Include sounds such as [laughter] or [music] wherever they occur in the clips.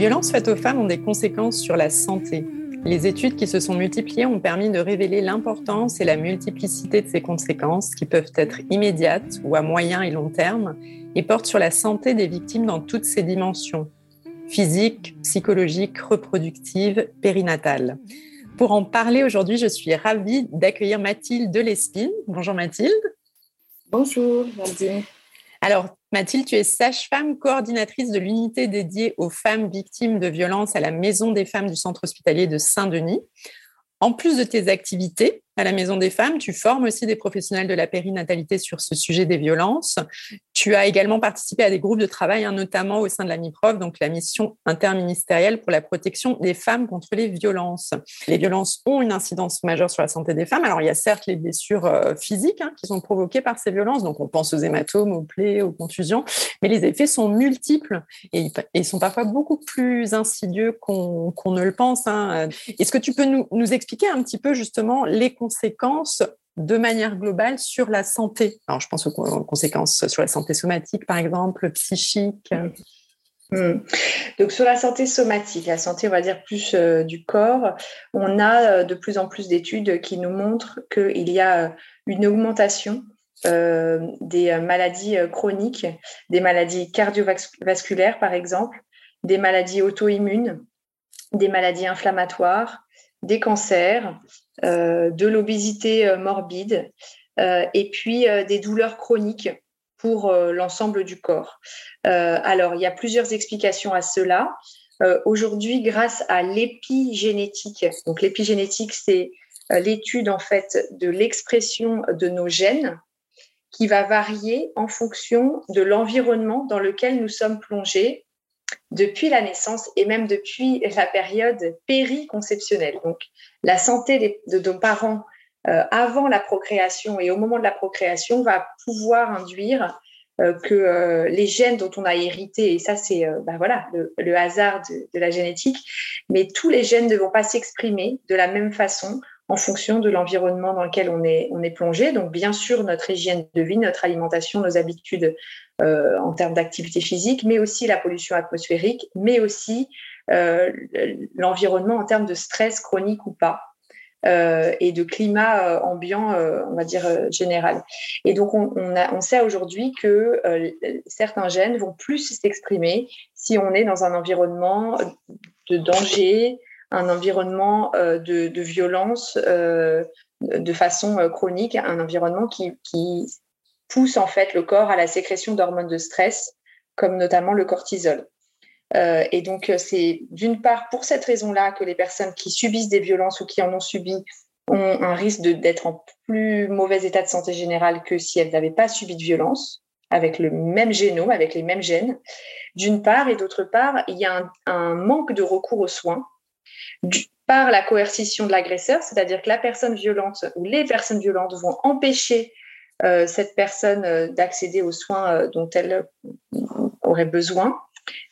Violences faites aux femmes ont des conséquences sur la santé. Les études qui se sont multipliées ont permis de révéler l'importance et la multiplicité de ces conséquences qui peuvent être immédiates ou à moyen et long terme et portent sur la santé des victimes dans toutes ses dimensions physique, psychologique, reproductive, périnatale. Pour en parler aujourd'hui, je suis ravie d'accueillir Mathilde Delespine. Bonjour Mathilde. Bonjour Nadine. Alors, Mathilde, tu es sage-femme coordinatrice de l'unité dédiée aux femmes victimes de violences à la Maison des femmes du Centre hospitalier de Saint-Denis. En plus de tes activités à la Maison des femmes, tu formes aussi des professionnels de la périnatalité sur ce sujet des violences. Tu as également participé à des groupes de travail, hein, notamment au sein de la MIPROF, donc la mission interministérielle pour la protection des femmes contre les violences. Les violences ont une incidence majeure sur la santé des femmes. Alors, il y a certes les blessures euh, physiques hein, qui sont provoquées par ces violences, donc on pense aux hématomes, aux plaies, aux contusions, mais les effets sont multiples et ils sont parfois beaucoup plus insidieux qu'on ne le pense. Hein. Est-ce que tu peux nous expliquer un petit peu justement les conséquences de manière globale sur la santé. Alors, je pense aux conséquences sur la santé somatique, par exemple, psychique. Hmm. Donc sur la santé somatique, la santé, on va dire plus euh, du corps, on a euh, de plus en plus d'études qui nous montrent qu'il y a euh, une augmentation des maladies chroniques, des maladies cardiovasculaires par exemple, des maladies auto-immunes, des maladies inflammatoires, des cancers, de l'obésité euh, morbide euh, et puis des douleurs chroniques pour l'ensemble du corps. alors, il y a plusieurs explications à cela. Aujourd'hui, grâce à l'épigénétique, donc l'épigénétique, c'est l'étude en fait de l'expression de nos gènes qui va varier en fonction de l'environnement dans lequel nous sommes plongés depuis la naissance et même depuis la période périconceptionnelle. Donc, la santé de nos parents euh, avant la procréation et au moment de la procréation va pouvoir induire euh, que euh, les gènes dont on a hérité, et ça c'est ben le, hasard de, la génétique, mais tous les gènes ne vont pas s'exprimer de la même façon en fonction de l'environnement dans lequel on est, on est plongé. Donc, bien sûr, notre hygiène de vie, notre alimentation, nos habitudes euh, en termes d'activité physique, mais aussi la pollution atmosphérique, mais aussi euh, l'environnement en termes de stress chronique ou pas. Euh, et de climat ambiant, on va dire général. Et donc, on, sait aujourd'hui que certains gènes vont plus s'exprimer si on est dans un environnement de danger, un environnement euh, de, violence euh, de façon euh, chronique, un environnement qui, pousse en fait le corps à la sécrétion d'hormones de stress, comme notamment le cortisol. et donc, c'est d'une part pour cette raison-là que les personnes qui subissent des violences ou qui en ont subi ont un risque d'être en plus mauvais état de santé générale que si elles n'avaient pas subi de violence, avec le même génome, avec les mêmes gènes, d'une part, et d'autre part, il y a un manque de recours aux soins par la coercition de l'agresseur, c'est-à-dire que la personne violente ou les personnes violentes vont empêcher euh, cette personne euh, d'accéder aux soins euh, dont elle aurait besoin,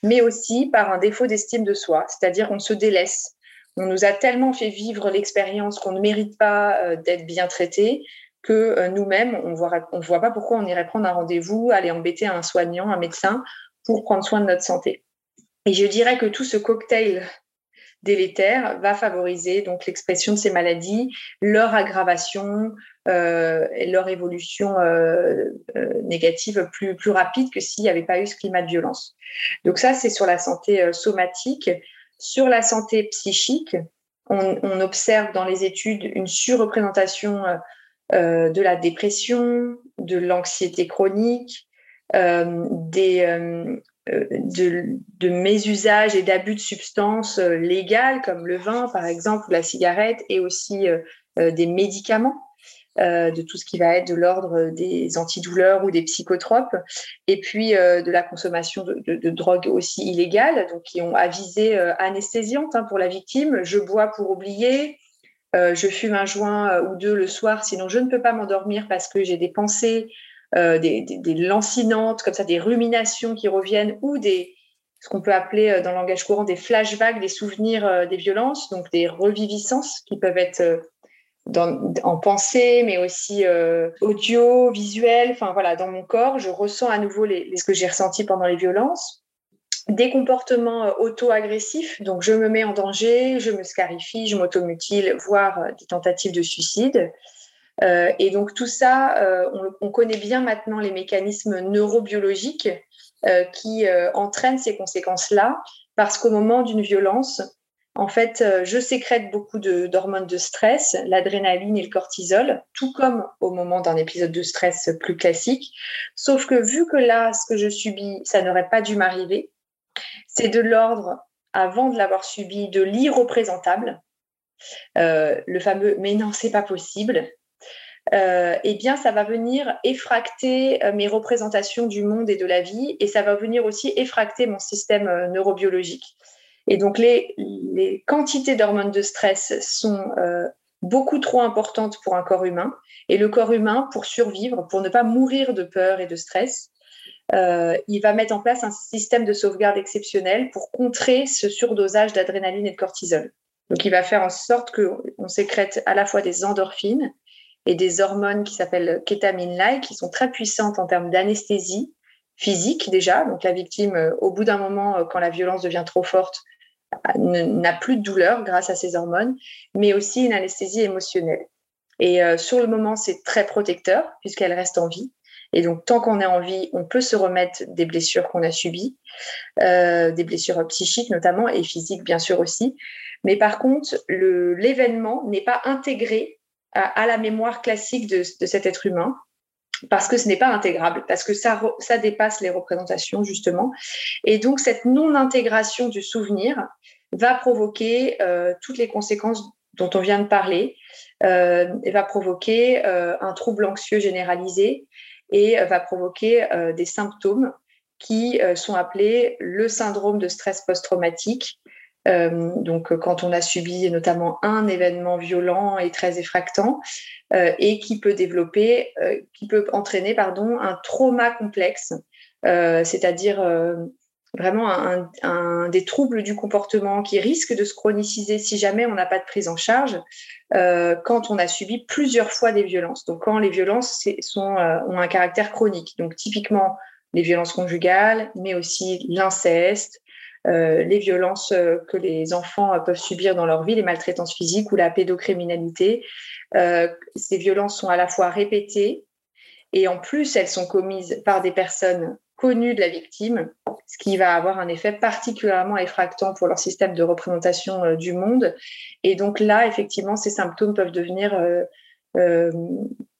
mais aussi par un défaut d'estime de soi, c'est-à-dire on se délaisse. On nous a tellement fait vivre l'expérience qu'on ne mérite pas d'être bien traité que nous-mêmes, on ne voit pas pourquoi on irait prendre un rendez-vous, aller embêter un soignant, un médecin pour prendre soin de notre santé. Et je dirais que tout ce cocktail délétère va favoriser donc l'expression de ces maladies, leur aggravation et leur évolution négative plus, plus rapide que s'il n'y avait pas eu ce climat de violence. Donc ça, c'est sur la santé somatique. Sur la santé psychique, on, observe dans les études une surreprésentation euh, de la dépression, de l'anxiété chronique, euh, des, euh, de, de mésusages et d'abus de substances légales comme le vin par exemple ou la cigarette et aussi des médicaments. de tout ce qui va être de l'ordre des antidouleurs ou des psychotropes, et puis de la consommation de, drogues aussi illégales, donc qui ont avisé anesthésiante hein, pour la victime. Je bois pour oublier, euh, je fume un joint euh, ou deux le soir, sinon je ne peux pas m'endormir parce que j'ai des pensées, euh, des, lancinantes, comme ça, des ruminations qui reviennent ou des, ce qu'on peut appeler dans le langage courant des flashbacks, des souvenirs des violences, donc des reviviscences qui peuvent être en pensée, mais aussi audio, visuel. Enfin voilà, dans mon corps, je ressens à nouveau ce que j'ai ressenti pendant les violences des comportements euh, auto-agressifs, donc je me mets en danger, je me scarifie, je m'automutile, voire euh, des tentatives de suicide. Euh, et donc tout ça, on, connaît bien maintenant les mécanismes neurobiologiques qui entraînent ces conséquences-là, parce qu'au moment d'une violence, en fait, je sécrète beaucoup d'hormones de, de, stress, l'adrénaline et le cortisol, tout comme au moment d'un épisode de stress plus classique. Sauf que vu que là, ce que je subis, ça n'aurait pas dû m'arriver, c'est de l'ordre, avant de l'avoir subi, de l'irreprésentable, euh, le fameux mais non, c'est pas possible. Euh, eh bien, ça va venir effracter euh, mes représentations du monde et de la vie, et ça va venir aussi effracter mon système neurobiologique. Et donc, les, quantités d'hormones de stress sont beaucoup trop importantes pour un corps humain, et le corps humain, pour survivre, pour ne pas mourir de peur et de stress, euh, il va mettre en place un système de sauvegarde exceptionnel pour contrer ce surdosage d'adrénaline et de cortisol. Donc, il va faire en sorte qu'on sécrète à la fois des endorphines et des hormones qui s'appellent kétamine-like, qui sont très puissantes en termes d'anesthésie physique déjà. Donc, la victime, euh, au bout d'un moment, euh, quand la violence devient trop forte, n'a plus de douleur grâce à ces hormones, mais aussi une anesthésie émotionnelle. Et sur le moment, c'est très protecteur puisqu'elle reste en vie. Et donc, tant qu'on est en vie, on peut se remettre des blessures qu'on a subies, euh, des blessures psychiques notamment et physiques bien sûr aussi. Mais par contre, l'événement n'est pas intégré à, la mémoire classique de, cet être humain parce que ce n'est pas intégrable, parce que ça, dépasse les représentations justement. Et donc, cette non-intégration du souvenir va provoquer euh, toutes les conséquences dont on vient de parler, euh, et va provoquer euh, un trouble anxieux généralisé, et va provoquer des symptômes qui sont appelés le syndrome de stress post-traumatique. Donc, quand on a subi notamment un événement violent et très effractant, et qui peut développer, qui peut entraîner, pardon, un trauma complexe, c'est-à-dire vraiment un, des troubles du comportement qui risquent de se chroniciser si jamais on n'a pas de prise en charge euh, quand on a subi plusieurs fois des violences. Donc quand les violences euh, ont un caractère chronique. Donc typiquement les violences conjugales, mais aussi l'inceste, euh, les violences que les enfants peuvent subir dans leur vie, les maltraitances physiques ou la pédocriminalité. ces violences sont à la fois répétées et en plus elles sont commises par des personnes connues de la victime, ce qui va avoir un effet particulièrement effractant pour leur système de représentation euh, du monde. Et donc là, effectivement, ces symptômes peuvent devenir euh, euh,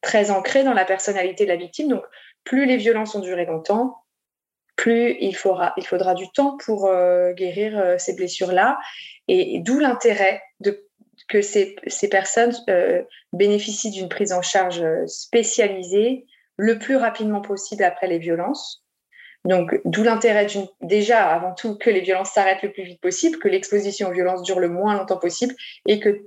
très ancrés dans la personnalité de la victime. Donc, plus les violences ont duré longtemps, plus il faudra, du temps pour guérir ces blessures-là. Et, d'où l'intérêt que ces, personnes bénéficient d'une prise en charge spécialisée le plus rapidement possible après les violences donc, d'où l'intérêt déjà, avant tout, que les violences s'arrêtent le plus vite possible, que l'exposition aux violences dure le moins longtemps possible et que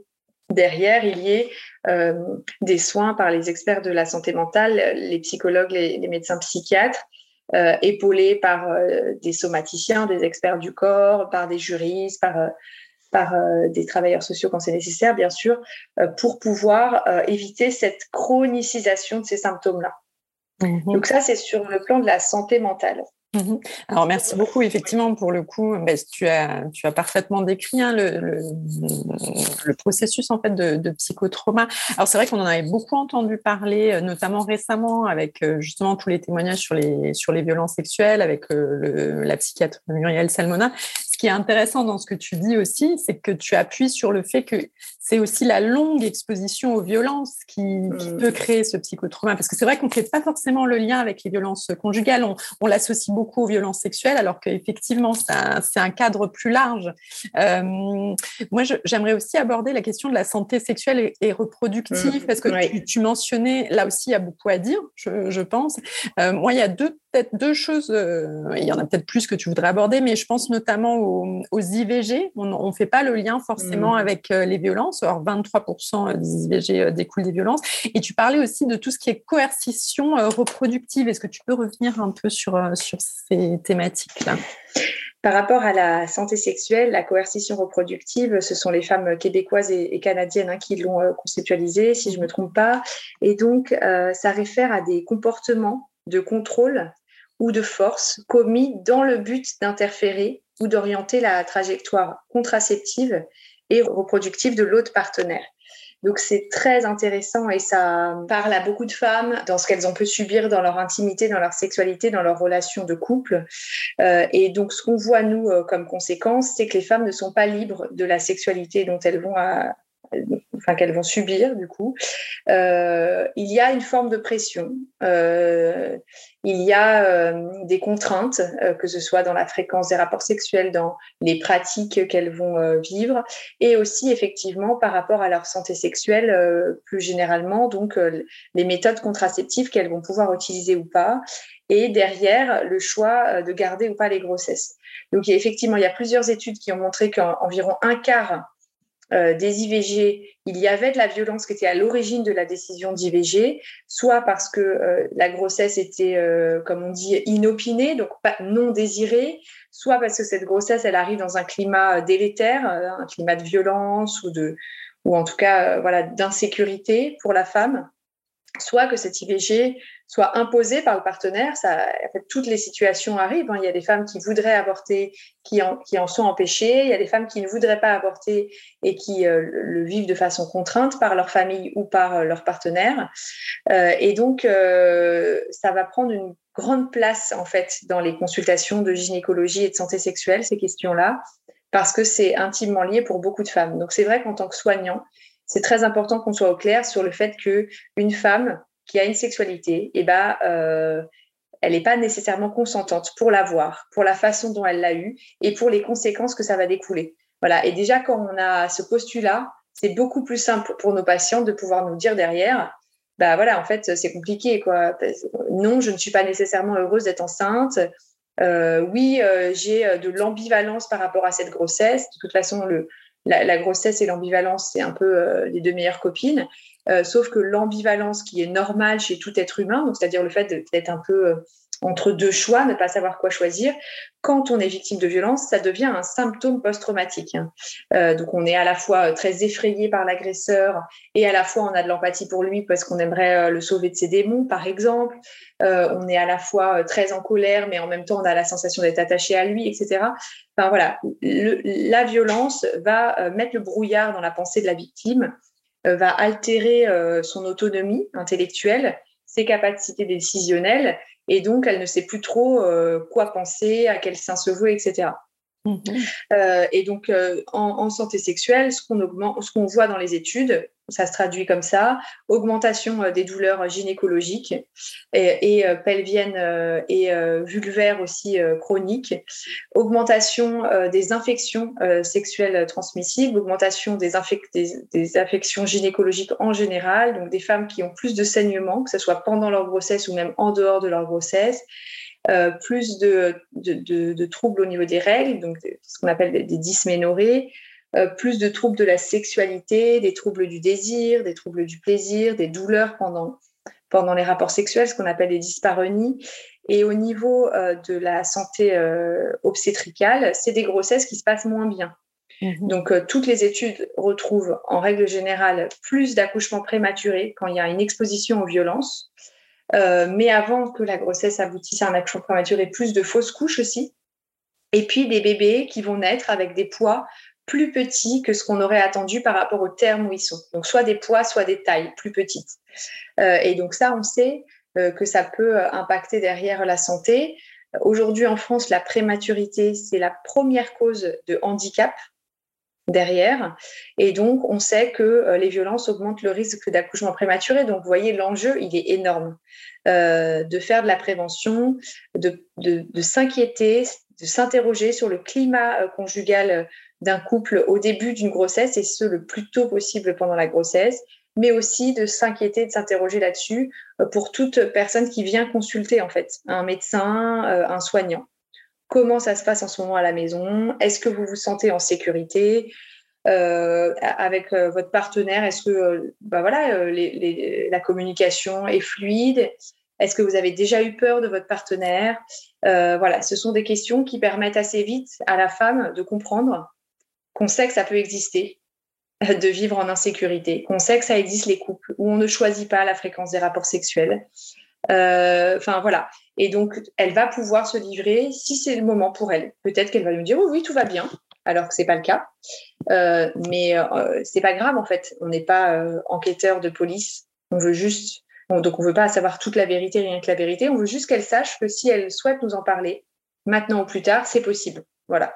derrière, il y ait euh, des soins par les experts de la santé mentale, les psychologues, les, médecins psychiatres, euh, épaulés par euh, des somaticiens, des experts du corps, par des juristes, par, par des travailleurs sociaux quand c'est nécessaire, bien sûr, pour pouvoir éviter cette chronicisation de ces symptômes-là. Mhm. Donc ça, c'est sur le plan de la santé mentale. Mhm. Alors merci beaucoup. Effectivement, pour le coup, bah, tu, as, tu as parfaitement décrit hein, le, le, processus en fait de, psychotrauma. Alors c'est vrai qu'on en avait beaucoup entendu parler, euh, notamment récemment avec euh, justement tous les témoignages sur les sur les violences sexuelles avec euh, la psychiatre Muriel Salmona. Qui est intéressant dans ce que tu dis aussi, c'est que tu appuies sur le fait que c'est aussi la longue exposition aux violences qui, mmh. peut créer ce psychotrauma. Parce que c'est vrai qu'on ne fait pas forcément le lien avec les violences conjugales. On, on l'associe beaucoup aux violences sexuelles, alors qu'effectivement, c'est un, cadre plus large. Euh, moi, j'aimerais aussi aborder la question de la santé sexuelle et, reproductive, mmh. parce que tu, mentionnais, là aussi, il y a beaucoup à dire, je, pense. Euh, moi, il y a deux peut-être deux choses, euh, il y en a peut-être plus que tu voudrais aborder, mais je pense notamment aux, IVG. On ne fait pas le lien forcément mmh. avec les violences. Alors 23% des IVG euh, découlent des violences. Et tu parlais aussi de tout ce qui est coercition euh, reproductive. Est-ce que tu peux revenir un peu sur, euh, sur ces thématiques-là? Par rapport à la santé sexuelle, la coercition reproductive, ce sont les femmes québécoises et, canadiennes hein, qui l'ont conceptualisé, si je ne me trompe pas. Et donc, ça réfère à des comportements de contrôle ou de force commis dans le but d'interférer ou d'orienter la trajectoire contraceptive et reproductive de l'autre partenaire. Donc c'est très intéressant et ça parle à beaucoup de femmes dans ce qu'elles ont pu subir dans leur intimité, dans leur sexualité, dans leur relation de couple. Euh, et donc ce qu'on voit nous euh, comme conséquence, c'est que les femmes ne sont pas libres de la sexualité dont elles vont à, enfin qu'elles vont subir du coup, euh, il y a une forme de pression, euh, il y a euh, des contraintes, que ce soit dans la fréquence des rapports sexuels, dans les pratiques qu'elles vont vivre, et aussi effectivement par rapport à leur santé sexuelle plus généralement, donc les méthodes contraceptives qu'elles vont pouvoir utiliser ou pas, et derrière le choix de garder ou pas les grossesses. Donc effectivement, il y a plusieurs études qui ont montré qu'environ un quart euh, des IVG, il y avait de la violence qui était à l'origine de la décision d'IVG, soit parce que euh, la grossesse était, euh, comme on dit, inopinée, donc pas, non désirée, soit parce que cette grossesse, elle arrive dans un climat délétère, un climat de violence ou de, ou en tout cas, voilà, d'insécurité pour la femme, soit que cette IVG soit imposée par le partenaire. Ça, en fait, toutes les situations arrivent. Hein. Il y a des femmes qui voudraient avorter, qui en, qui en, sont empêchées. Il y a des femmes qui ne voudraient pas avorter et qui euh, le vivent de façon contrainte par leur famille ou par euh, leur partenaire. Euh, et donc, ça va prendre une grande place en fait dans les consultations de gynécologie et de santé sexuelle ces questions-là parce que c'est intimement lié pour beaucoup de femmes. Donc c'est vrai qu'en tant que soignant, c'est très important qu'on soit au clair sur le fait que une femme qui a une sexualité, eh ben, euh, elle n'est pas nécessairement consentante pour l'avoir, pour la façon dont elle l'a eu et pour les conséquences que ça va découler. Voilà. Et déjà, quand on a ce postulat, c'est beaucoup plus simple pour nos patients de pouvoir nous dire derrière, bah voilà, en fait, c'est compliqué, quoi. Non, je ne suis pas nécessairement heureuse d'être enceinte. Euh, oui, euh, j'ai de l'ambivalence par rapport à cette grossesse. De toute façon, la grossesse et l'ambivalence, c'est un peu les deux meilleures copines. Euh, sauf que l'ambivalence qui est normale chez tout être humain, c'est-à-dire le fait d'être un peu euh, entre deux choix, ne pas savoir quoi choisir, quand on est victime de violence, ça devient un symptôme post-traumatique. Hein. Euh, donc on est à la fois très effrayé par l'agresseur et à la fois on a de l'empathie pour lui parce qu'on aimerait le sauver de ses démons, par exemple. on est à la fois très en colère, mais en même temps on a la sensation d'être attaché à lui, etc. Enfin voilà, la violence va mettre le brouillard dans la pensée de la victime va altérer euh, son autonomie intellectuelle, ses capacités décisionnelles, et donc elle ne sait plus trop euh, quoi penser, à quel sein se vouer, etc. Mm-hmm. et donc, en, santé sexuelle, ce qu'on voit dans les études, ça se traduit comme ça augmentation euh, des douleurs gynécologiques et, euh, pelviennes euh, et vulvaires aussi chroniques, augmentation des infections sexuelles transmissibles, augmentation des, des, infections gynécologiques en général, donc des femmes qui ont plus de saignements, que ce soit pendant leur grossesse ou même en dehors de leur grossesse. Plus de, de, troubles au niveau des règles, donc ce qu'on appelle des, des dysménorrhées, euh, plus de troubles de la sexualité, des troubles du désir, des troubles du plaisir, des douleurs pendant, pendant les rapports sexuels, ce qu'on appelle les dyspareunies. Et au niveau euh, de la santé euh, obstétricale, c'est des grossesses qui se passent moins bien. Mhm. Donc, toutes les études retrouvent en règle générale plus d'accouchements prématurés quand il y a une exposition aux violences. Mais avant que la grossesse aboutisse à un accouchement prématuré, plus de fausses couches aussi. Et puis des bébés qui vont naître avec des poids plus petits que ce qu'on aurait attendu par rapport au terme où ils sont. Donc soit des poids, soit des tailles plus petites. et donc ça, on sait que ça peut impacter derrière la santé. Aujourd'hui, en France, la prématurité, c'est la première cause de handicap derrière. Et donc, on sait que euh, les violences augmentent le risque d'accouchement prématuré. Donc, vous voyez, l'enjeu, il est énorme. Euh, de faire de la prévention, de, s'inquiéter, de s'interroger sur le climat euh, conjugal d'un couple au début d'une grossesse et ce, le plus tôt possible pendant la grossesse, mais aussi de s'inquiéter, de s'interroger là-dessus pour toute personne qui vient consulter, en fait, un médecin, un soignant comment ça se passe en ce moment à la maison, est-ce que vous vous sentez en sécurité? Euh, avec euh, votre partenaire, est-ce que euh, bah la communication est fluide? Est-ce que vous avez déjà eu peur de votre partenaire? Voilà, ce sont des questions qui permettent assez vite à la femme de comprendre qu'on sait que ça peut exister, de vivre en insécurité, qu'on sait que ça existe les couples où on ne choisit pas la fréquence des rapports sexuels. Enfin voilà, et donc, elle va pouvoir se livrer si c'est le moment pour elle. Peut-être qu'elle va nous dire oui, oui, tout va bien, alors que c'est pas le cas. Euh, mais euh, c'est pas grave en fait. On n'est pas euh, enquêteur de police. On veut juste, donc on veut pas savoir toute la vérité, rien que la vérité. On veut juste qu'elle sache que si elle souhaite nous en parler, maintenant ou plus tard, c'est possible. Voilà.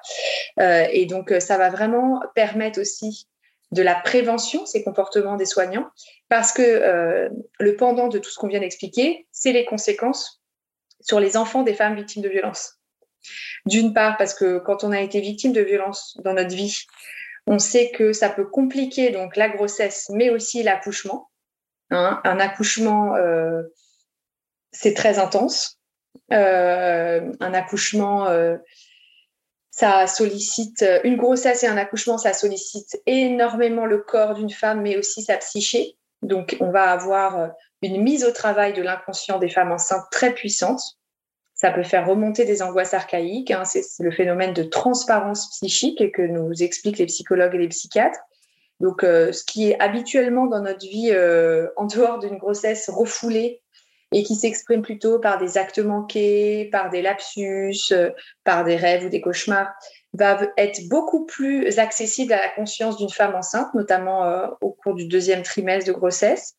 et donc, ça va vraiment permettre aussi de la prévention, ces comportements des soignants, parce que le pendant de tout ce qu'on vient d'expliquer, c'est les conséquences sur les enfants des femmes victimes de violences. D'une part, parce que quand on a été victime de violences dans notre vie, on sait que ça peut compliquer donc la grossesse, mais aussi l'accouchement. Hein. un accouchement, euh, c'est très intense. Euh, un accouchement, euh, ça sollicite une grossesse et un accouchement, ça sollicite énormément le corps d'une femme, mais aussi sa psyché. Donc, on va avoir une mise au travail de l'inconscient des femmes enceintes très puissante. Ça peut faire remonter des angoisses archaïques. Hein. C'est le phénomène de transparence psychique que nous expliquent les psychologues et les psychiatres. Donc, euh, ce qui est habituellement dans notre vie euh, en dehors d'une grossesse refoulée et qui s'exprime plutôt par des actes manqués, par des lapsus, euh, par des rêves ou des cauchemars, va être beaucoup plus accessible à la conscience d'une femme enceinte, notamment au cours du deuxième trimestre de grossesse.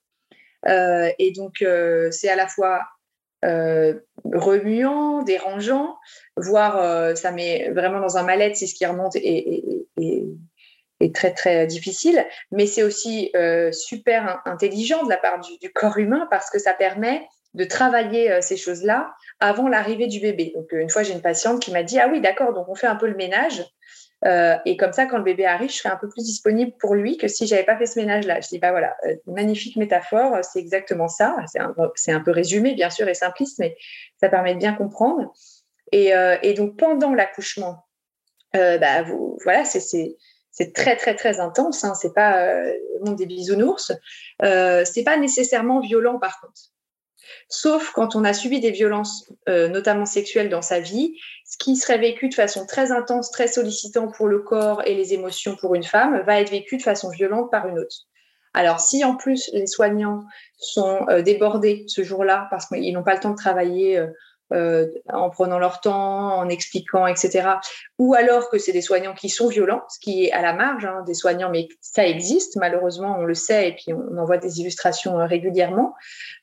Euh, et donc, euh, c'est à la fois euh, remuant, dérangeant, voire ça met vraiment dans un mal-être, c'est ce qui remonte est très très difficile, mais c'est aussi super intelligent de la part du, corps humain parce que ça permet de travailler ces choses-là avant l'arrivée du bébé. Donc une fois j'ai une patiente qui m'a dit ah oui d'accord donc on fait un peu le ménage euh, et comme ça, quand le bébé arrive, je serai un peu plus disponible pour lui que si j'avais pas fait ce ménage-là. Je dis, bah voilà, euh, magnifique métaphore, c'est exactement ça. C'est un, peu résumé, bien sûr, et simpliste, mais ça permet de bien comprendre. Et, euh, donc, pendant l'accouchement, bah, voilà, c'est très, très, très intense. Hein. C'est pas le monde des bisounours. c'est pas nécessairement violent, par contre. Sauf quand on a subi des violences, notamment sexuelles, dans sa vie ce qui serait vécu de façon très intense, très sollicitant pour le corps et les émotions pour une femme, va être vécu de façon violente par une autre. Alors, si en plus les soignants sont euh, débordés ce jour-là parce qu'ils n'ont pas le temps de travailler euh, en prenant leur temps, en expliquant, etc. Ou alors que c'est des soignants qui sont violents, ce qui est à la marge hein, des soignants, mais ça existe, malheureusement, on le sait, et puis on, en voit des illustrations euh, régulièrement.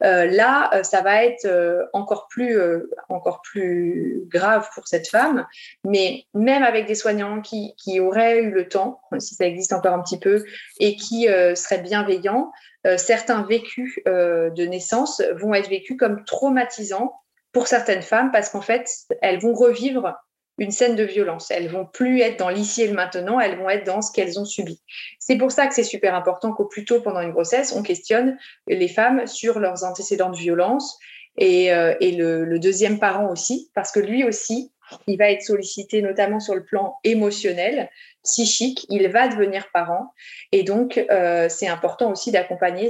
Euh, là, ça va être encore, plus, encore plus grave pour cette femme, mais même avec des soignants qui auraient eu le temps, si ça existe encore un petit peu, et qui seraient bienveillants, certains vécus de naissance vont être vécus comme traumatisants pour certaines femmes parce qu'en fait, elles vont revivre une scène de violence. Elles vont plus être dans l'ici et le maintenant, elles vont être dans ce qu'elles ont subi. C'est pour ça que c'est super important qu'au plus tôt pendant une grossesse, on questionne les femmes sur leurs antécédents de violence et, euh, le, deuxième parent aussi, parce que lui aussi, il va être sollicité notamment sur le plan émotionnel, psychique, il va devenir parent. Et donc, euh, c'est important aussi d'accompagner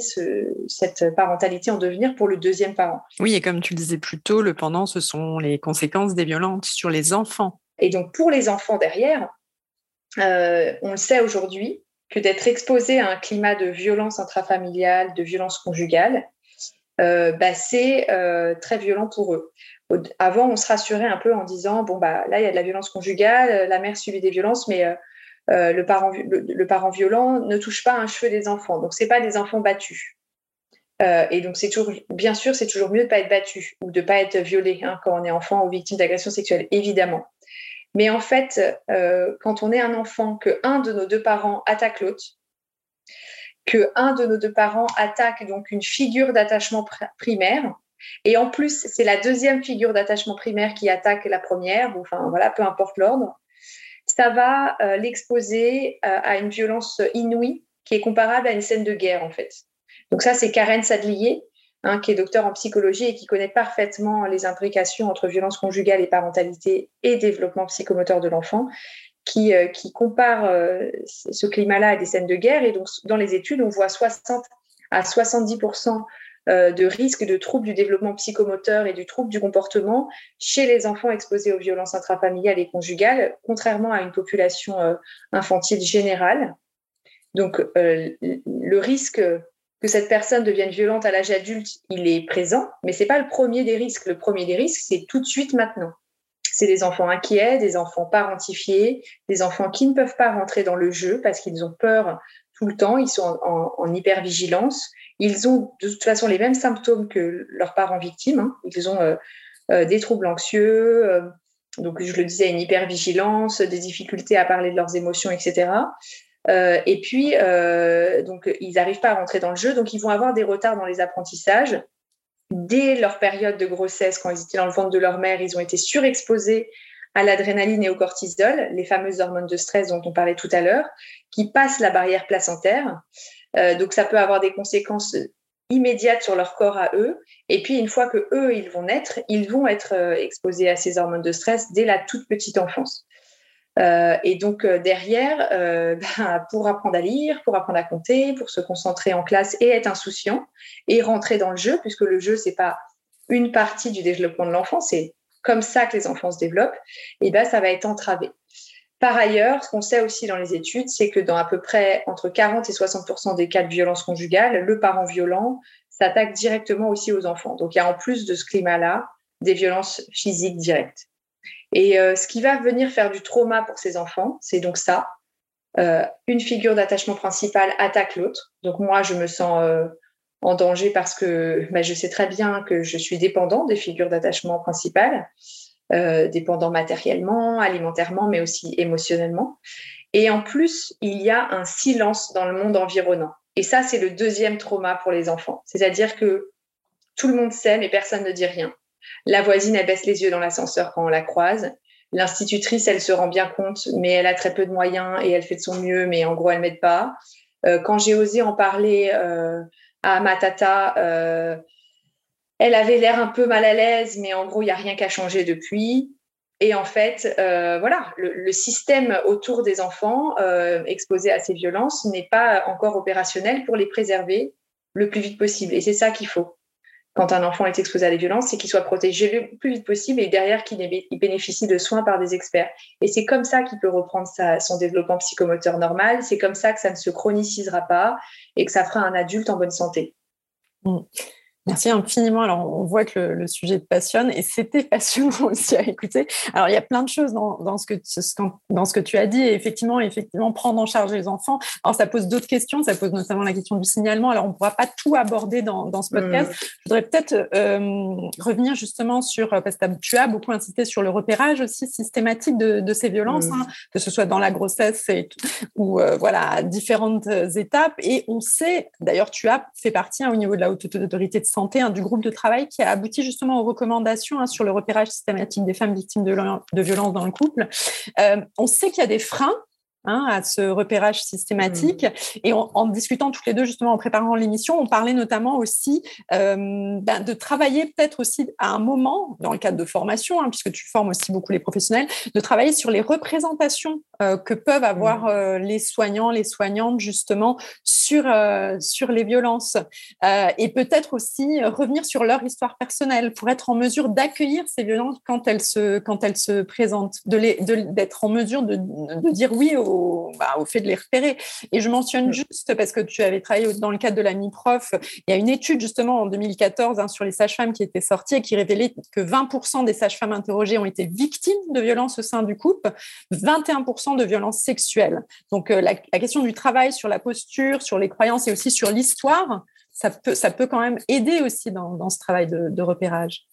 cette parentalité en devenir pour le deuxième parent. Oui, et comme tu le disais plus tôt, le pendant, ce sont les conséquences des violences sur les enfants. Et donc, pour les enfants derrière, euh, on le sait aujourd'hui que d'être exposé à un climat de violence intrafamiliale, de violence conjugale, bah, c'est très violent pour eux. Avant, on se rassurait un peu en disant bon bah là il y a de la violence conjugale, la mère subit des violences, mais le, parent, le, parent violent ne touche pas un cheveu des enfants, donc c'est pas des enfants battus. et donc c'est toujours, bien sûr, c'est toujours mieux de pas être battu ou de pas être violé hein, quand on est enfant ou victime d'agression sexuelle, évidemment. Mais en fait, euh, quand on est un enfant, que un de nos deux parents attaque l'autre, que un de nos deux parents attaque donc une figure d'attachement primaire, et en plus c'est la deuxième figure d'attachement primaire qui attaque la première, enfin voilà, peu importe l'ordre, ça va euh, l'exposer euh, à une violence inouïe qui est comparable à une scène de guerre en fait. Donc ça c'est Karen Sadlier Hein, qui est docteur en psychologie et qui connaît parfaitement les imbrications entre violence conjugale et parentalité et développement psychomoteur de l'enfant, qui, euh, compare ce climat-là à des scènes de guerre. Et donc, dans les études, on voit 60 à 70 euh, de risque de troubles du développement psychomoteur et du trouble du comportement chez les enfants exposés aux violences intrafamiliales et conjugales, contrairement à une population infantile générale. Donc, le risque que cette personne devienne violente à l'âge adulte, il est présent, mais c'est pas le premier des risques. Le premier des risques, c'est tout de suite maintenant. C'est des enfants inquiets, des enfants parentifiés, des enfants qui ne peuvent pas rentrer dans le jeu parce qu'ils ont peur tout le temps, ils sont en, hypervigilance. Ils ont de toute façon les mêmes symptômes que leurs parents victimes. Hein. Ils ont euh, euh, des troubles anxieux, euh, donc je le disais, une hypervigilance, des difficultés à parler de leurs émotions, etc. Et puis, donc, ils n'arrivent pas à rentrer dans le jeu, donc ils vont avoir des retards dans les apprentissages. Dès leur période de grossesse, quand ils étaient dans le ventre de leur mère, ils ont été surexposés à l'adrénaline et au cortisol, les fameuses hormones de stress dont on parlait tout à l'heure, qui passent la barrière placentaire. Euh, donc, ça peut avoir des conséquences immédiates sur leur corps à eux. Et puis, une fois que eux, ils vont naître, ils vont être exposés à ces hormones de stress dès la toute petite enfance. Euh, et donc euh, derrière, euh, [laughs] ben, pour apprendre à lire, pour apprendre à compter, pour se concentrer en classe et être insouciant et rentrer dans le jeu, puisque le jeu c'est pas une partie du développement de l'enfant, c'est comme ça que les enfants se développent. Et ben ça va être entravé. Par ailleurs, ce qu'on sait aussi dans les études, c'est que dans à peu près entre 40 et 60% des cas de violence conjugale, le parent violent s'attaque directement aussi aux enfants. Donc il y a en plus de ce climat-là des violences physiques directes. Et euh, ce qui va venir faire du trauma pour ces enfants, c'est donc ça. Euh, une figure d'attachement principale attaque l'autre. Donc moi, je me sens euh, en danger parce que bah, je sais très bien que je suis dépendant des figures d'attachement principales, dépendant matériellement, alimentairement, mais aussi émotionnellement. Et en plus, il y a un silence dans le monde environnant. Et ça, c'est le deuxième trauma pour les enfants. C'est-à-dire que tout le monde sait, mais personne ne dit rien. La voisine, elle baisse les yeux dans l'ascenseur quand on la croise. L'institutrice, elle se rend bien compte, mais elle a très peu de moyens et elle fait de son mieux, mais en gros, elle m'aide pas. Euh, quand j'ai osé en parler euh, à ma tata, euh, elle avait l'air un peu mal à l'aise, mais en gros, il n'y a rien qu'à changer depuis. Et en fait, voilà, le, système autour des enfants exposés à ces violences n'est pas encore opérationnel pour les préserver le plus vite possible. Et c'est ça qu'il faut quand un enfant est exposé à des violences, c'est qu'il soit protégé le plus vite possible et derrière qu'il bénéficie de soins par des experts. Et c'est comme ça qu'il peut reprendre son développement psychomoteur normal, c'est comme ça que ça ne se chronicisera pas et que ça fera un adulte en bonne santé. Mmh. Merci infiniment. Alors, on voit que le, sujet te passionne et c'était [laughs] passionnant aussi à écouter. Alors, il y a plein de choses dans, ce, que, dans ce que tu as dit. Et effectivement, effectivement, prendre en charge les enfants. Alors, ça pose d'autres questions. Ça pose notamment la question du signalement. Alors, on ne pourra pas tout aborder dans, ce podcast. Mmh. Je voudrais peut-être euh, revenir justement sur, parce que tu as beaucoup insisté sur le repérage aussi systématique de, ces violences, mmh. hein, que ce soit dans la grossesse et, ou euh, voilà, différentes étapes. Et on sait, d'ailleurs, tu as fait partie hein, au niveau de la haute autorité de santé hein, du groupe de travail qui a abouti justement aux recommandations hein, sur le repérage systématique des femmes victimes de, violences dans le couple. Euh, on sait qu'il y a des freins Hein, à ce repérage systématique. Mmh. Et en discutant toutes les deux, justement, en préparant l'émission, on parlait notamment aussi euh, ben, de travailler peut-être aussi à un moment, dans le cadre de formation, hein, puisque tu formes aussi beaucoup les professionnels, de travailler sur les représentations euh, que peuvent avoir mmh. les soignants, les soignantes justement sur, sur les violences et peut-être aussi revenir sur leur histoire personnelle pour être en mesure d'accueillir ces violences quand elles se, quand elles se présentent, d'être de en mesure de, de, dire oui au, bah, au fait de les repérer. Et je mentionne mmh. juste parce que tu avais travaillé dans le cadre de la MIPROF, il y a une étude justement en 2014 hein, sur les sages-femmes qui était sortie et qui révélait que 20% des sages-femmes interrogées ont été victimes de violences au sein du couple, 21% de violences sexuelles. Donc euh, la, question du travail sur la posture, sur les croyances et aussi sur l'histoire, ça peut, ça peut quand même aider aussi dans, ce travail de, repérage.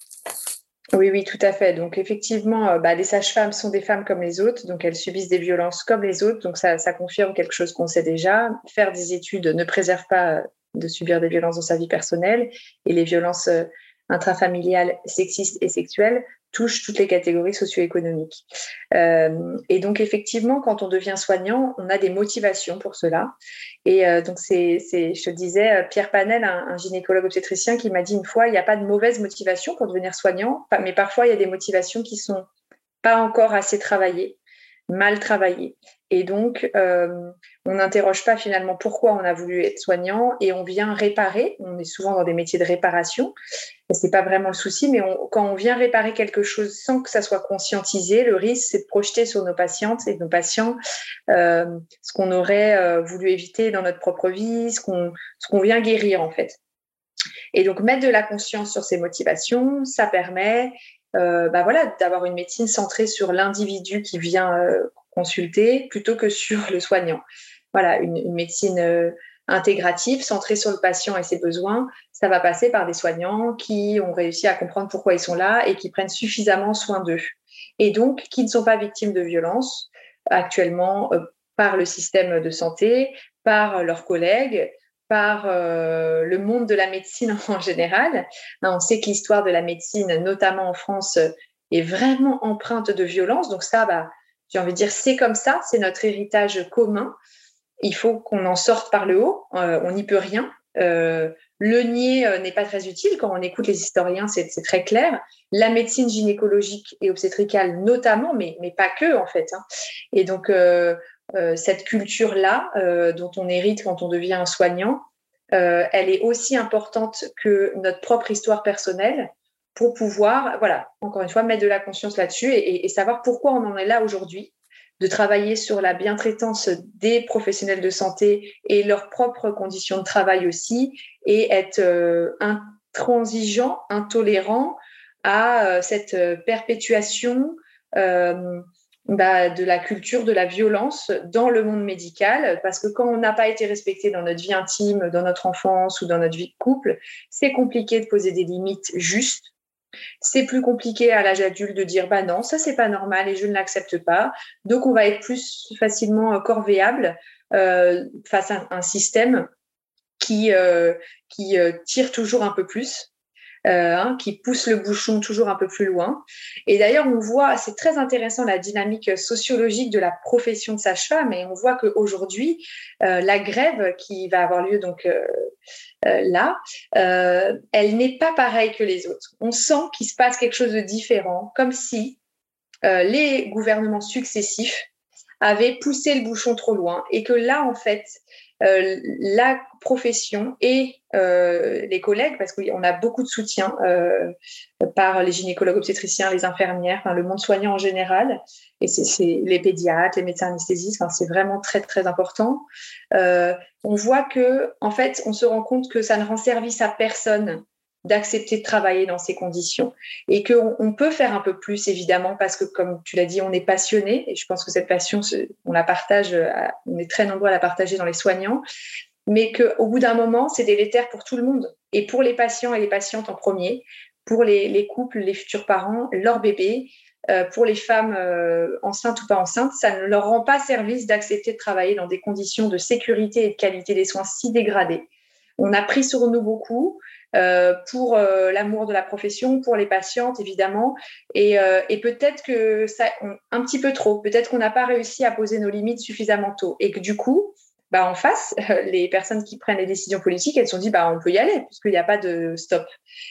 Oui, oui, tout à fait. Donc, effectivement, euh, bah, les sages-femmes sont des femmes comme les autres, donc elles subissent des violences comme les autres. Donc, ça, ça confirme quelque chose qu'on sait déjà. Faire des études ne préserve pas de subir des violences dans sa vie personnelle et les violences euh, intrafamiliales, sexistes et sexuelles touchent toutes les catégories socio-économiques. Euh, et donc effectivement, quand on devient soignant, on a des motivations pour cela. Et euh, donc c'est, je te disais, Pierre Panel, un, gynécologue obstétricien, qui m'a dit une fois, il n'y a pas de mauvaise motivation pour devenir soignant, mais parfois il y a des motivations qui sont pas encore assez travaillées, mal travaillées. Et donc, euh, on n'interroge pas finalement pourquoi on a voulu être soignant et on vient réparer. On est souvent dans des métiers de réparation. Ce n'est pas vraiment le souci, mais quand on vient réparer quelque chose sans que ça soit conscientisé, le risque, c'est de projeter sur nos patientes et nos patients euh, ce qu'on aurait euh, voulu éviter dans notre propre vie, ce qu'on vient guérir en fait. Et donc, mettre de la conscience sur ces motivations, ça permet bah voilà, d'avoir une médecine centrée sur l'individu qui vient consulter plutôt que sur le soignant. Voilà, une, médecine euh, intégrative, centrée sur le patient et ses besoins, ça va passer par des soignants qui ont réussi à comprendre pourquoi ils sont là et qui prennent suffisamment soin d'eux. Et donc, qui ne sont pas victimes de violences actuellement euh, par le système de santé, par leurs collègues, par euh, le monde de la médecine [laughs] en général. On sait que l'histoire de la médecine, notamment en France, est vraiment empreinte de violence. Donc ça, bah, j'ai envie de dire, c'est comme ça, c'est notre héritage commun. Il faut qu'on en sorte par le haut. Euh, on n'y peut rien. Euh, le nier euh, n'est pas très utile. Quand on écoute les historiens, c'est très clair. La médecine gynécologique et obstétricale notamment, mais, pas que en fait. Hein. Et donc, cette culture-là, dont on hérite quand on devient un soignant, elle est aussi importante que notre propre histoire personnelle pour pouvoir, voilà, encore une fois, mettre de la conscience là-dessus et, savoir pourquoi on en est là aujourd'hui, de travailler sur la bientraitance des professionnels de santé et leurs propres conditions de travail aussi, et être euh, intransigeant, intolérant à euh, cette euh, perpétuation bah, de la culture de la violence dans le monde médical, parce que quand on n'a pas été respecté dans notre vie intime, dans notre enfance ou dans notre vie de couple, c'est compliqué de poser des limites justes c'est plus compliqué à l'âge adulte de dire bah non, ça c'est pas normal et je ne l'accepte pas. Donc on va être plus facilement euh, corvéable euh, face à un système qui, euh, qui tire toujours un peu plus. Hein, qui pousse le bouchon toujours un peu plus loin. Et d'ailleurs, on voit, c'est très intéressant la dynamique sociologique de la profession de sage-femme, et on voit qu'aujourd'hui, la grève qui va avoir lieu donc euh, là, euh, elle n'est pas pareille que les autres. On sent qu'il se passe quelque chose de différent, comme si euh, les gouvernements successifs avaient poussé le bouchon trop loin et que là, en fait, euh, la profession et euh, les collègues, parce qu'on a beaucoup de soutien euh, par les gynécologues obstétriciens, les infirmières, enfin, le monde soignant en général, et c'est les pédiatres, les médecins anesthésistes, enfin, c'est vraiment très très important. on voit que, en fait, on se rend compte que ça ne rend service à personne d'accepter de travailler dans ces conditions et qu'on on peut faire un peu plus évidemment parce que comme tu l'as dit on est passionné et je pense que cette passion on la partage on est très nombreux à la partager dans les soignants mais qu'au bout d'un moment c'est délétère pour tout le monde et pour les patients et les patientes en premier pour les, couples les futurs parents leurs bébés euh, pour les femmes euh, enceintes ou pas enceintes, ça ne leur rend pas service d'accepter de travailler dans des conditions de sécurité et de qualité des soins si dégradées. On a pris sur nous beaucoup, euh, pour euh, l'amour de la profession, pour les patientes évidemment, et, euh, peut-être que ça, un petit peu trop, peut-être qu'on n'a pas réussi à poser nos limites suffisamment tôt, et que du coup, bah, en face, [laughs] les personnes qui prennent les décisions politiques, elles se sont dit, bah, on peut y aller, puisqu'il n'y a pas de stop.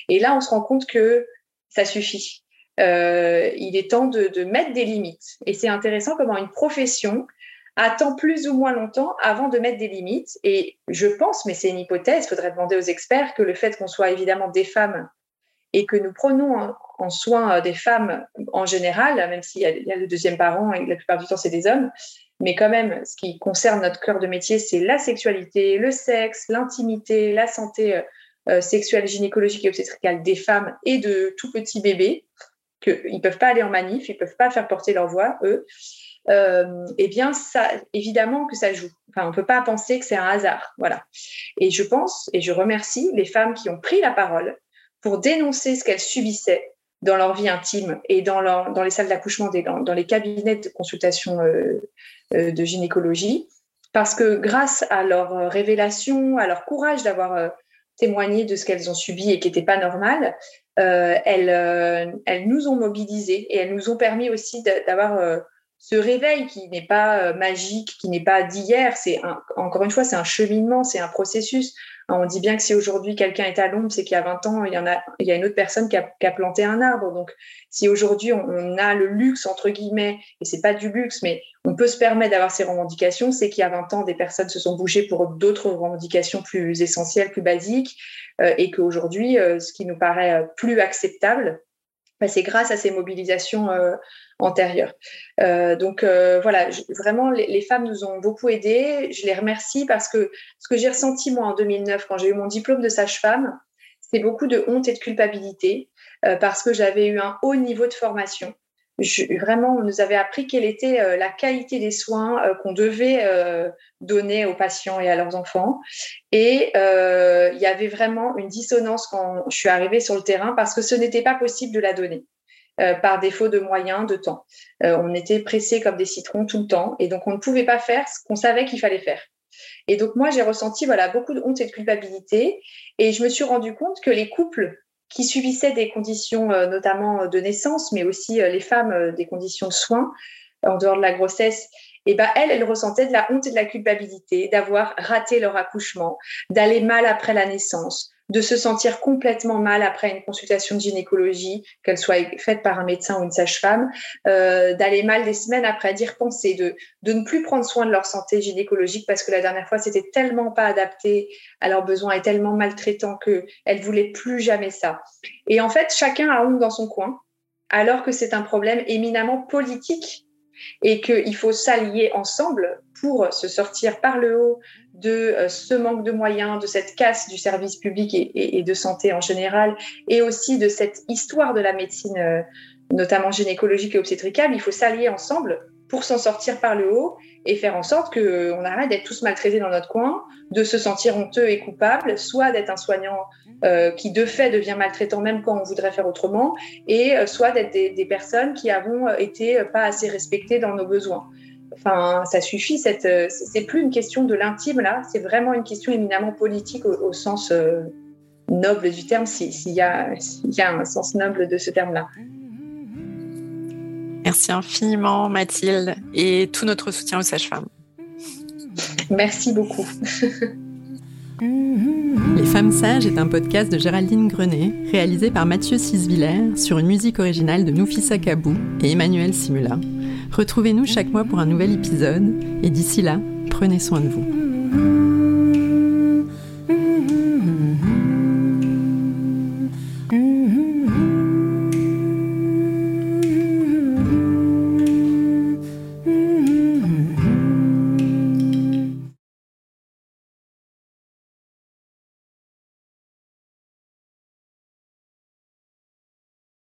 Et là, on se rend compte que ça suffit. il est temps de mettre des limites. Et c'est intéressant comment une profession attend plus ou moins longtemps avant de mettre des limites. Et je pense, mais c'est une hypothèse, il faudrait demander aux experts, que le fait qu'on soit évidemment des femmes et que nous prenons en soin euh, des femmes en général, même s'il y, a le deuxième parent et la plupart du temps c'est des hommes, mais quand même, ce qui concerne notre cœur de métier, c'est la sexualité, le sexe, l'intimité, la santé euh, euh, sexuelle, gynécologique et obstétricale des femmes et de tout petits bébés, qu'ils ne peuvent pas aller en manif, ils ne peuvent pas faire porter leur voix, eux. Eh bien, ça, évidemment que ça joue. Enfin, on ne peut pas penser que c'est un hasard. Voilà. Et je pense, et je remercie les femmes qui ont pris la parole pour dénoncer ce qu'elles subissaient dans leur vie intime et dans, les salles d'accouchement, dans, les cabinets de consultation euh, euh, de gynécologie, parce que grâce à leur euh, révélation, à leur courage d'avoir témoigné de ce qu'elles ont subi et qui n'était pas normal, elles, nous ont mobilisés et elles nous ont permis aussi d'avoir ce réveil qui n'est pas magique, qui n'est pas d'hier. C'est encore une fois, c'est un cheminement, c'est un processus. On dit bien que si aujourd'hui quelqu'un est à l'ombre, c'est qu'il y a 20 ans, il y, en a, il y a une autre personne qui a, planté un arbre. Donc, si aujourd'hui on, a le luxe, entre guillemets, et c'est pas du luxe, mais on peut se permettre d'avoir ces revendications, c'est qu'il y a 20 ans, des personnes se sont bougées pour d'autres revendications plus essentielles, plus basiques, euh, et qu'aujourd'hui, euh, ce qui nous paraît euh, plus acceptable, c'est grâce à ces mobilisations antérieures. donc voilà, vraiment, les, les, femmes nous ont beaucoup aidées. Je les remercie parce que ce que j'ai ressenti moi en 2009 quand j'ai eu mon diplôme de sage-femme, c'est beaucoup de honte et de culpabilité parce que j'avais eu un haut niveau de formation vraiment, on nous avait appris quelle était euh, la qualité des soins euh, qu'on devait euh, donner aux patients et à leurs enfants. Et il y avait vraiment une dissonance quand je suis arrivée sur le terrain parce que ce n'était pas possible de la donner. par défaut de moyens, de temps. on était pressés comme des citrons tout le temps et donc on ne pouvait pas faire ce qu'on savait qu'il fallait faire. Et donc moi j'ai ressenti voilà beaucoup de honte et de culpabilité et je me suis rendu compte que les couples qui subissaient des conditions euh, notamment euh, de naissance, mais aussi euh, les femmes des conditions de soins en dehors de la grossesse, et eh ben elles, elles ressentaient de la honte et de la culpabilité d'avoir raté leur accouchement, d'aller mal après la naissance, de se sentir complètement mal après une consultation de gynécologie, qu'elle soit faite par un médecin ou une sage-femme, euh, d'aller mal des semaines après, d'y repenser, de, de ne plus prendre soin de leur santé gynécologique parce que la dernière fois, c'était tellement pas adapté à leurs besoins et tellement maltraitant qu'elles voulaient plus jamais ça. Et en fait, chacun a honte dans son coin, alors que c'est un problème éminemment politique et qu'il faut s'allier ensemble pour se sortir par le haut de euh, ce manque de moyens, de cette casse du service public et, de santé en général, et aussi de cette histoire de la médecine, euh, notamment gynécologique et obstétricale. Il faut s'allier ensemble pour s'en sortir par le haut et faire en sorte qu'on euh, arrête d'être tous maltraités dans notre coin, de se sentir honteux et coupable, soit d'être un soignant qui de fait devient maltraitant même quand on voudrait faire autrement, et soit d'être des, personnes qui avons été pas assez respectées dans nos besoins. Enfin, ça suffit. Cette, euh, c'est plus une question de l'intime là. C'est vraiment une question éminemment politique au, sens euh, noble du terme, s'il y, a, y a un sens noble de ce terme-là. Merci infiniment, Mathilde, et tout notre soutien aux sages-femmes. Merci beaucoup. [laughs] Les Femmes Sages est un podcast de Géraldine Grenet, réalisé par Mathieu Sisviller sur une musique originale de Noufissa Kabou et Emmanuel Simula. Retrouvez-nous chaque mois pour un nouvel épisode et d'ici là, prenez soin de vous.